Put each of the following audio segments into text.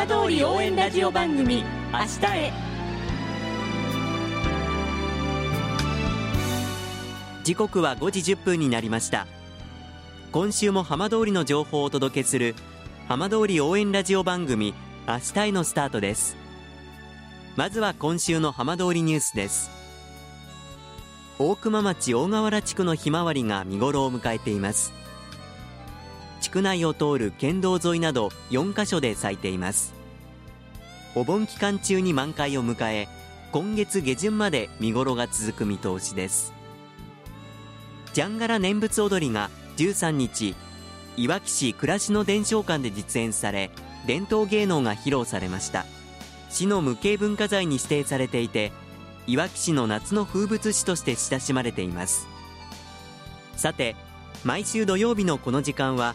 浜通り応援ラジオ番組「明日へ」時刻は5時1分になりました。今週も浜通りの情報をお届けする浜通り応援ラジオ番組「明日へ」のスタートです。まずは今週の浜通りニュースです。大熊町大河原地区のひまわりが見頃を迎えています。地区内を通る県道沿いなど4カ所で咲いています。お盆期間中に満開を迎え今月下旬まで見頃が続く見通しです。ジャンガラ念仏踊りが13日いわき市暮らしの伝承館で実演され伝統芸能が披露されました。市の無形文化財に指定されていていわき市の夏の風物詩として親しまれています。さて毎週土曜日のこの時間は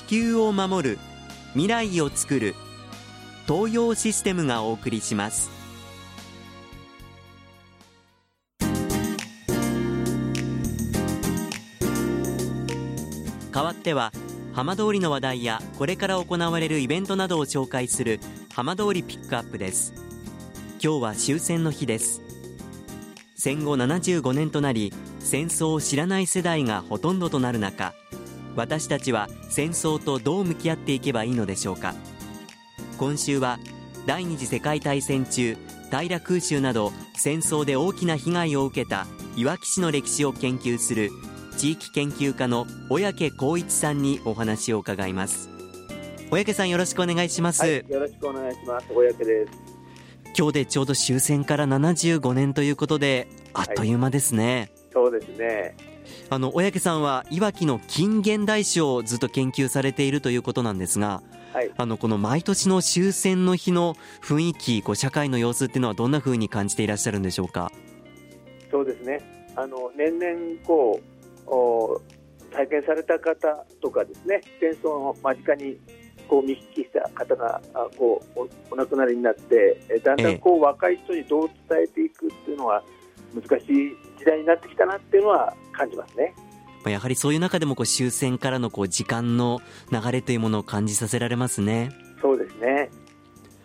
地球を守る未来をつくる東洋システムがお送りします。代わっては浜通りの話題やこれから行われるイベントなどを紹介する浜通りピックアップです。今日は終戦の日です。戦後75年となり戦争を知らない世代がほとんどとなる中私たちは戦争とどう向き合っていけばいいのでしょうか。今週は第二次世界大戦中平空襲など戦争で大きな被害を受けたいわき市の歴史を研究する地域研究家の小宅光一さんにお話を伺います。小宅さんよろしくお願いします、はい、よろしくお願いします。小宅です。今日でちょうど終戦から75年ということであっという間ですね、はい、そうですねあの小宅さんはいわきの近現代史をずっと研究されているということなんですが、はい、あのこの毎年の終戦の日の雰囲気こう社会の様子っていうのはどんなふうに感じていらっしゃるんでしょうか？そうですね。あの年々こう体験された方とかですね戦争の間近にこう見聞きした方がこうお亡くなりになってだんだんこう若い人にどう伝えていくっていうのは難しい時代になってきたなっていうのは感じますね。やはりそういう中でもこう終戦からのこう時間の流れというものを感じさせられますね。そうですね。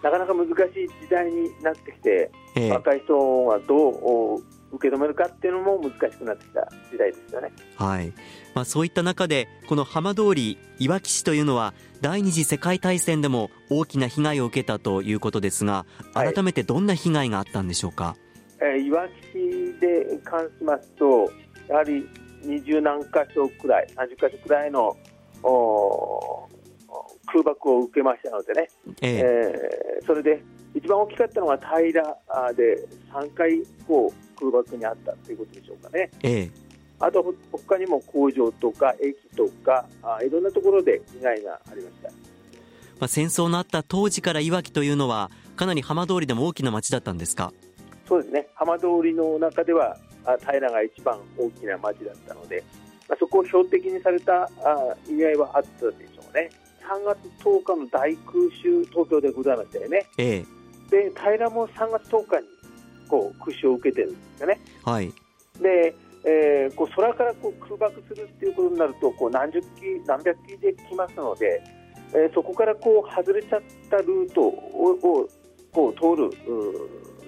なかなか難しい時代になってきて、ええ、若い人はどう受け止めるかっていうのも難しくなってきた時代ですよね。はい。まあそういった中でこの浜通りいわき市というのは第二次世界大戦でも大きな被害を受けたということですが、改めてどんな被害があったんでしょうか？はい、えー、いわき市で関しますとやはり二十何箇所くらい、三十箇所くらいのお空爆を受けましたのでね、えー、えー、それで一番大きかったのが平で3回こう空爆にあったということでしょうかね。ええ、あと他にも工場とか駅とかあいろんなところで被害がありました。まあ、戦争のあった当時からいわきというのはかなり浜通りでも大きな町だったんですか？そうですね。浜通りの中では平が一番大きな町だったので、まあ、そこを標的にされたあ意味合いはあったでしょうね。3月10日の大空襲東京でございましたよね、ええ、で平も3月10日にこう空襲を受けてるんですよね。はい、で、えー、こう空からこう空爆するっていうことになるとこう何十機何百機で来ますので、えー、そこからこう外れちゃったルートををこう通る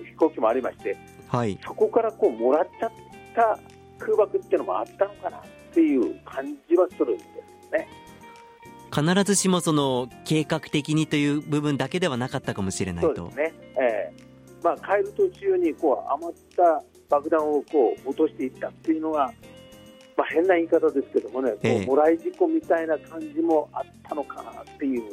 飛行機もありまして、はい、そこからこうもらっちゃった空爆っていうのもあったのかなっていう感じはするんですね。必ずしもその計画的にという部分だけではなかったかもしれないと。そうですね、えーまあ、帰る途中にこう余った爆弾をこう落としていったっていうのが、まあ、変な言い方ですけどもね、えー、もらい事故みたいな感じもあったのかなっていう。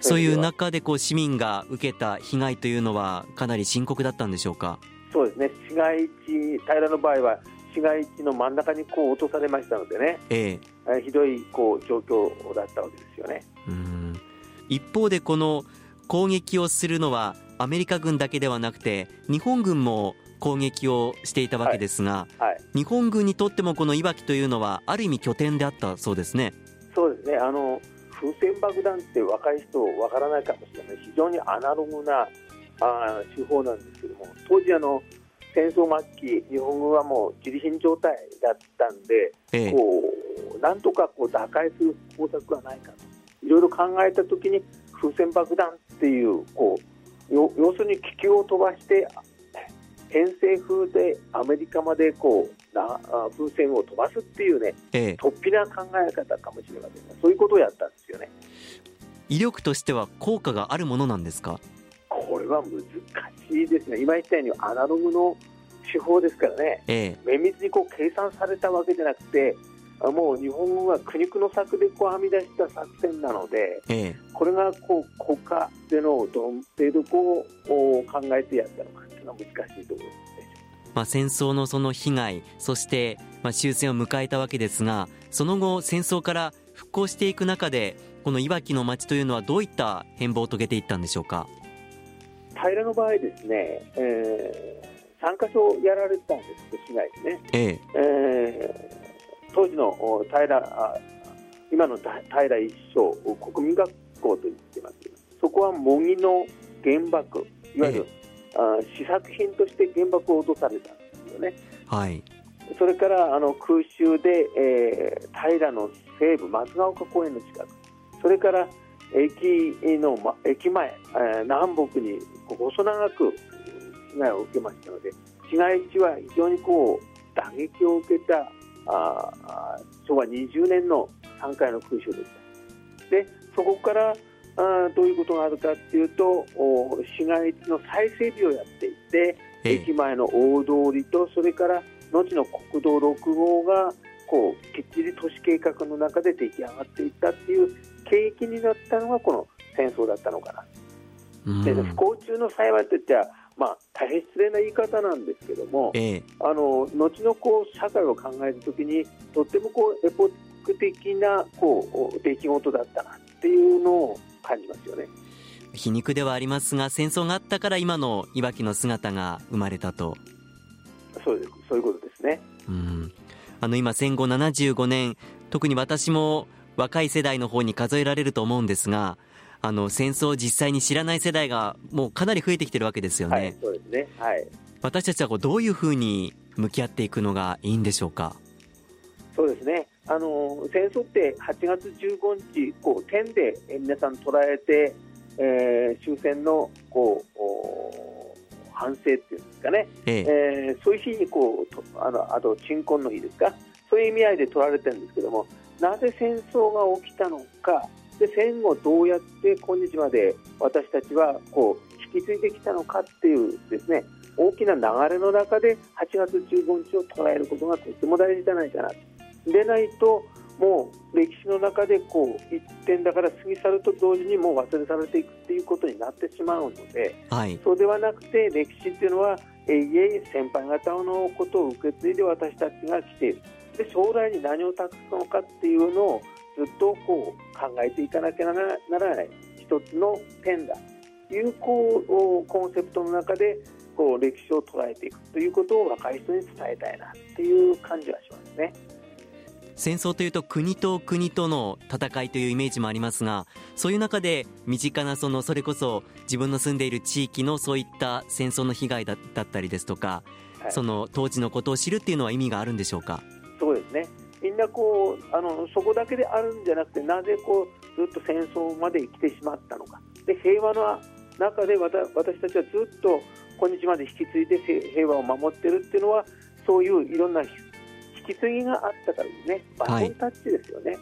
そういう中でこう市民が受けた被害というのはかなり深刻だったんでしょうか？そうですね。市街地平の場合は市街地の真ん中にこう落とされましたのでね、ええ、ひどいこう状況だったわけですよね。うん。一方でこの攻撃をするのはアメリカ軍だけではなくて日本軍も攻撃をしていたわけですが、はいはい、日本軍にとってもこのいわきというのはある意味拠点であったそうですね。そうですね。あの風船爆弾って若い人わからないかもしれない。非常にアナログなあ手法なんですけども当時あの戦争末期日本軍はもう自利品状態だったんで、ええ、こうなんとかこう打開する方策はないかと。いろいろ考えたときに風船爆弾っていうこう要するに気球を飛ばして偏西風でアメリカまでこうな風船を飛ばすっていうね、ええ、突飛な考え方かもしれませんがそういうことをやったんですよね。威力としては効果があるものなんですか？は難しいですね。今言ったようにアナログの手法ですからね、ええ、綿密にこう計算されたわけじゃなくてもう日本軍は苦肉の策でこう編み出した作戦なので、ええ、これがこう国家でのどの程度こう考えてやったのかというのは難しいところです。まあ、戦争のその被害そしてまあ終戦を迎えたわけですがその後戦争から復興していく中でこのいわきの町というのはどういった変貌を遂げていったんでしょうか？平の場合ですね、えー、3か所やられたんです市内でね、ええ。えー当時の平今の平一生国民学校と言ってますそこは模擬の原爆いわゆる、えー、試作品として原爆を落とされたんですよね。はい、それからあの空襲で、えー、平の西部松ヶ丘公園の近く。それから駅の、ま、駅前、えー、南北に細長く被害を受けましたので市街地は非常にこう打撃を受けたあ昭和20年の3回の空襲でした。でそこからあどういうことがあるかっていうと市街地の再整備をやっていて、駅前の大通りとそれから後の国道6号がこうきっちり都市計画の中で出来上がっていったっていう景気になったのがこの戦争だったのかな。で不幸中の幸いって言っまあ、大変失礼な言い方なんですけども、ええ、あの後のこう社会を考えるときにとってもこうエポック的なこう出来事だったなっていうのを感じますよね。皮肉ではありますが戦争があったから今のいわきの姿が生まれたと。そうそういうことですね。うん。あの今戦後75年特に私も若い世代の方に数えられると思うんですがあの戦争を実際に知らない世代がもうかなり増えてきてるわけですよね。はい、そうですね。はい。私たちはこうどういうふうに向き合っていくのがいいんでしょうか？そうですね。あの戦争って8月15日こう点で皆さん捉えて、えー、終戦のこう反省っていうんですかね、えええー、そういう日にこうとあのあと鎮魂の日ですか？そういう意味合いで取られてるんですけどもなぜ戦争が起きたのかで戦後どうやって今日まで私たちはこう引き継いできたのかっていうですね大きな流れの中で8月15日を捉えることがとても大事じゃないかなでないともう歴史の中でこう一点だから過ぎ去ると同時にもう忘れされていくっていうことになってしまうので、はい、そうではなくて歴史っていうのは永遠先輩方のことを受け継いで私たちが来ている。で将来に何を託すのかっていうのをずっとこう考えていかなきゃならない一つの点だ。というこうコンセプトの中でこう歴史を捉えていくということを若い人に伝えたいなっていう感じはしますね。戦争というと国と国との戦いというイメージもありますがそういう中で身近なそのそれこそ自分の住んでいる地域のそういった戦争の被害だったりですとか、はい、その当時のことを知るっていうのは意味があるんでしょうか？みんなこうあのそこだけであるんじゃなくてなぜこうずっと戦争まで来てしまったのか。で平和の中で私たちはずっと今日まで引き継いで平和を守ってるっていうのはそういういろんな引き継ぎがあったからですね。バトンタッチですよね、はい、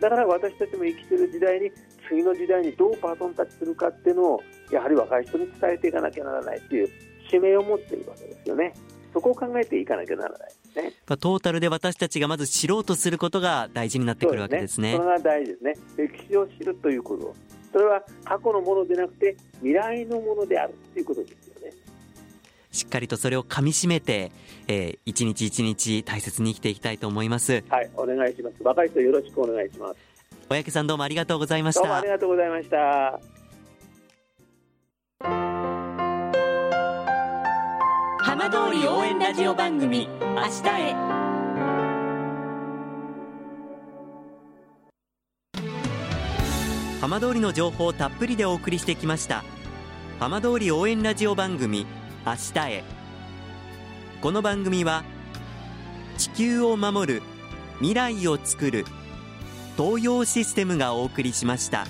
だから私たちも生きてる時代に次の時代にどうバトンタッチするかっていうのをやはり若い人に伝えていかなきゃならないっていう使命を持っているわけですよね。そこを考えていかなきゃならないですね。トータルで私たちがまず知ろうとすることが大事になってくるわけですね。そ、ね、れが大事ですね。歴史を知るということ。それは過去のものでなくて未来のものであるということですよね。しっかりとそれをかみしめて、えー、一日一日大切に生きていきたいと思います。はい、お願いします。若い人よろしくお願いします。小宅さんどうもありがとうございました。どうもありがとうございました。浜通り応援ラジオ番組「明日へ」浜通りの情報をたっぷりでお送りしてきました。浜通り応援ラジオ番組明日へ。この番組は地球を守る未来をつくる東洋システムがお送りしました。